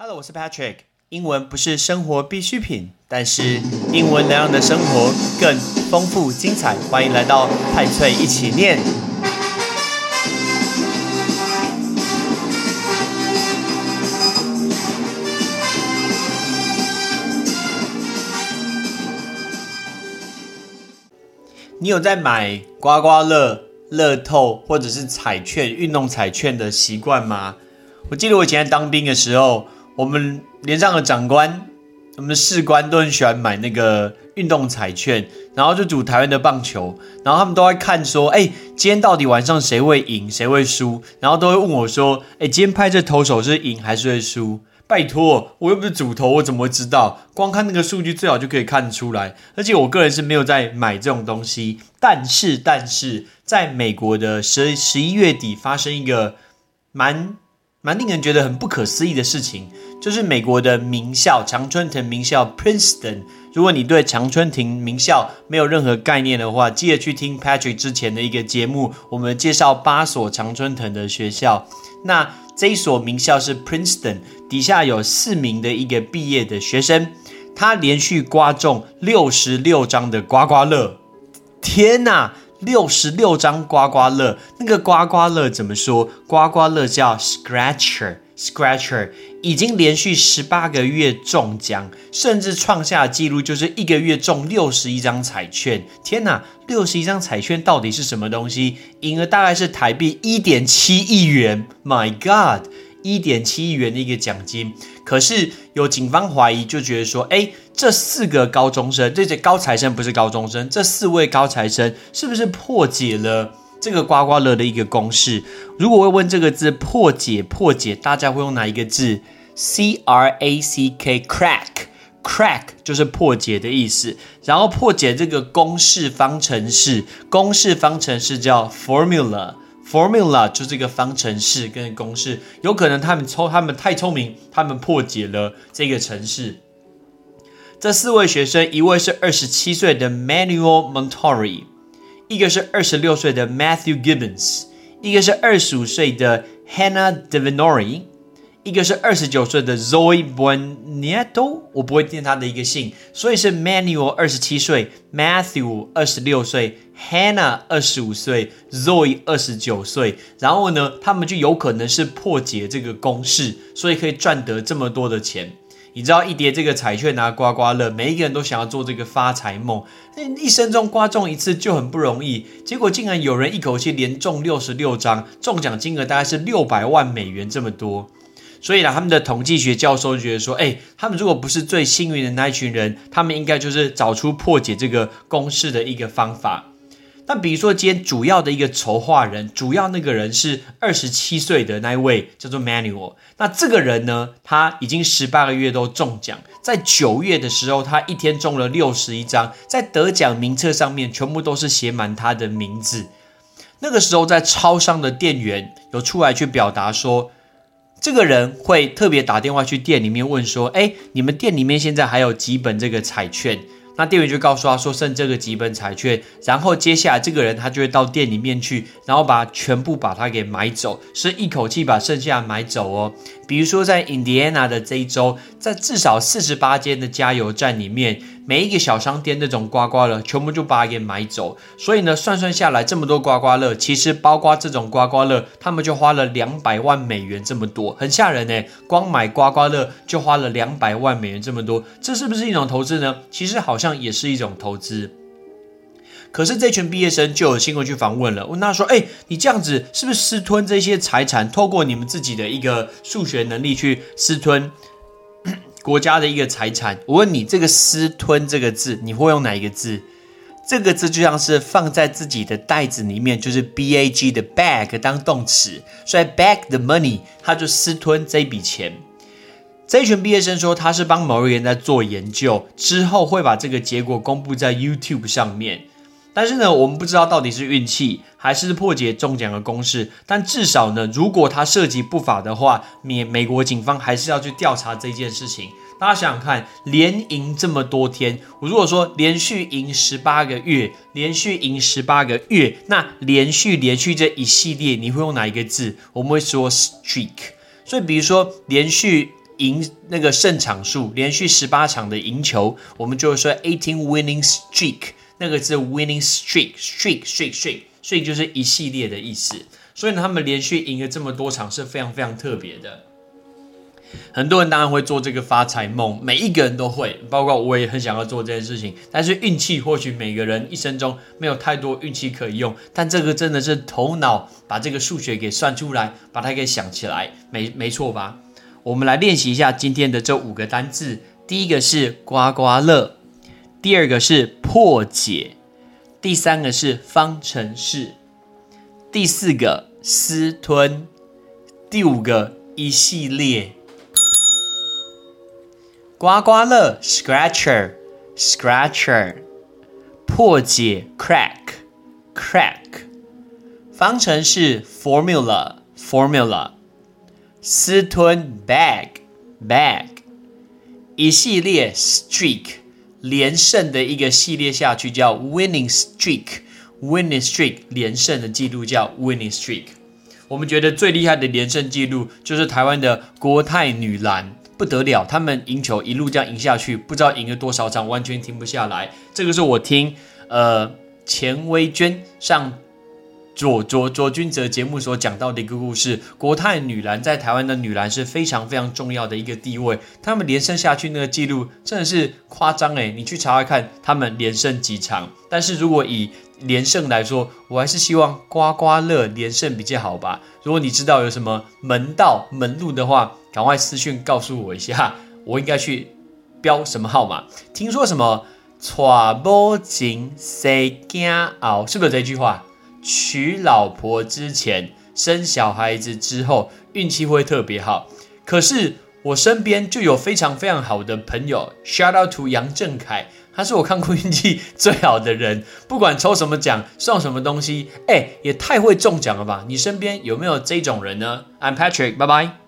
Hello，我是 Patrick。英文不是生活必需品，但是英文能让你的生活更丰富精彩。欢迎来到派翠一起念。你有在买刮刮乐、乐透或者是彩券、运动彩券的习惯吗？我记得我以前在当兵的时候，我们连上的长官、我们的士官都很喜欢买那个运动彩券，然后就赌台湾的棒球，然后他们都会看说，哎，今天到底晚上谁会赢，谁会输，然后都会问我说，哎，今天拍这投手是赢还是会输？拜托，我又不是主投，我怎么会知道？光看那个数据，最好就可以看出来。而且我个人是没有在买这种东西。但是，但是，在美国的十十一月底发生一个蛮蛮令人觉得很不可思议的事情，就是美国的名校常春藤名校 Princeton。如果你对常春藤名校没有任何概念的话，记得去听 Patrick 之前的一个节目，我们介绍八所常春藤的学校。那这一所名校是 Princeton，底下有四名的一个毕业的学生，他连续刮中六十六张的刮刮乐，天哪，六十六张刮刮乐！那个刮刮乐怎么说？刮刮乐叫 Scratcher，Scratcher 已经连续十八个月中奖，甚至创下纪录，就是一个月中六十一张彩券。天哪，六十一张彩券到底是什么东西？赢额大概是台币一点七亿元。My God，一点七亿元的一个奖金。可是有警方怀疑，就觉得说，哎，这四个高中生，这些高材生不是高中生，这四位高材生是不是破解了这个刮刮乐的一个公式？如果会问这个字破解破解，大家会用哪一个字？C R A C K，crack，crack 就是破解的意思。然后破解这个公式方程式，公式方程式叫 formula。Formula 就是一个方程式跟公式，有可能他们聪，他们太聪明，他们破解了这个程式。这四位学生，一位是二十七岁的 Manuel Montori，一个是二十六岁的 Matthew Gibbons，一个是二十五岁的 Hannah Devinori，一个是二十九岁的 Zoe Buoneto，我不会念他的一个姓，所以是 Manuel 二十七岁，Matthew 二十六岁。Hannah 二十五岁，Zoe 二十九岁，然后呢，他们就有可能是破解这个公式，所以可以赚得这么多的钱。你知道一叠这个彩券拿刮刮乐，每一个人都想要做这个发财梦，那一生中刮中一次就很不容易，结果竟然有人一口气连中六十六张，中奖金额大概是六百万美元这么多。所以呢，他们的统计学教授觉得说，哎，他们如果不是最幸运的那一群人，他们应该就是找出破解这个公式的一个方法。那比如说，今天主要的一个筹划人，主要那个人是二十七岁的那一位，叫做 Manuel。那这个人呢，他已经十八个月都中奖，在九月的时候，他一天中了六十一张，在得奖名册上面全部都是写满他的名字。那个时候，在超商的店员有出来去表达说，这个人会特别打电话去店里面问说，哎，你们店里面现在还有几本这个彩券？那店员就告诉他说剩这个几本彩券，然后接下来这个人他就会到店里面去，然后把全部把它给买走，是一口气把剩下买走哦。比如说在 Indiana 的这一周，在至少四十八间的加油站里面。每一个小商店那种刮刮乐，全部就把它给买走。所以呢，算算下来这么多刮刮乐，其实包括这种刮刮乐，他们就花了两百万美元这么多，很吓人呢。光买刮刮乐就花了两百万美元这么多，这是不是一种投资呢？其实好像也是一种投资。可是这群毕业生就有新闻去访问了，问他说：“哎，你这样子是不是私吞这些财产？透过你们自己的一个数学能力去私吞？”国家的一个财产，我问你，这个“私吞”这个字，你会用哪一个字？这个字就像是放在自己的袋子里面，就是 b a g 的 bag 当动词，所以 bag the money，他就私吞这笔钱。这一群毕业生说，他是帮某个人在做研究，之后会把这个结果公布在 YouTube 上面。但是呢，我们不知道到底是运气还是破解中奖的公式。但至少呢，如果他涉及不法的话，美美国警方还是要去调查这件事情。大家想想看，连赢这么多天，我如果说连续赢十八个月，连续赢十八个月，那连续连续这一系列，你会用哪一个字？我们会说 streak。所以，比如说连续赢那个胜场数，连续十八场的赢球，我们就会说 eighteen winning streak，那个是 winning streak streak streak streak，所以就是一系列的意思。所以呢，他们连续赢了这么多场是非常非常特别的。很多人当然会做这个发财梦，每一个人都会，包括我也很想要做这件事情。但是运气或许每个人一生中没有太多运气可以用，但这个真的是头脑把这个数学给算出来，把它给想起来，没没错吧？我们来练习一下今天的这五个单字。第一个是刮刮乐，第二个是破解，第三个是方程式，第四个私吞，第五个一系列。刮刮乐 scratcher scratcher，破解 crack crack，方程式 formula formula，私吞 bag bag，一系列 streak 连胜的一个系列下去叫 winning streak winning streak 连胜的记录叫 winning streak。我们觉得最厉害的连胜记录就是台湾的国泰女篮。不得了，他们赢球一路这样赢下去，不知道赢了多少场，完全停不下来。这个是我听呃钱薇娟上左左左君泽节目所讲到的一个故事。国泰女篮在台湾的女篮是非常非常重要的一个地位，他们连胜下去那个记录真的是夸张诶，你去查查看他们连胜几场。但是如果以连胜来说，我还是希望刮刮乐连胜比较好吧。如果你知道有什么门道门路的话，赶快私讯告诉我一下，我应该去标什么号码？听说什么娶某前生惊熬，是不是这句话？娶老婆之前生小孩子之后运气会特别好。可是我身边就有非常非常好的朋友，shout out to 杨正凯。他是我看过运气最好的人，不管抽什么奖、送什么东西，哎，也太会中奖了吧！你身边有没有这种人呢？I'm Patrick，拜拜。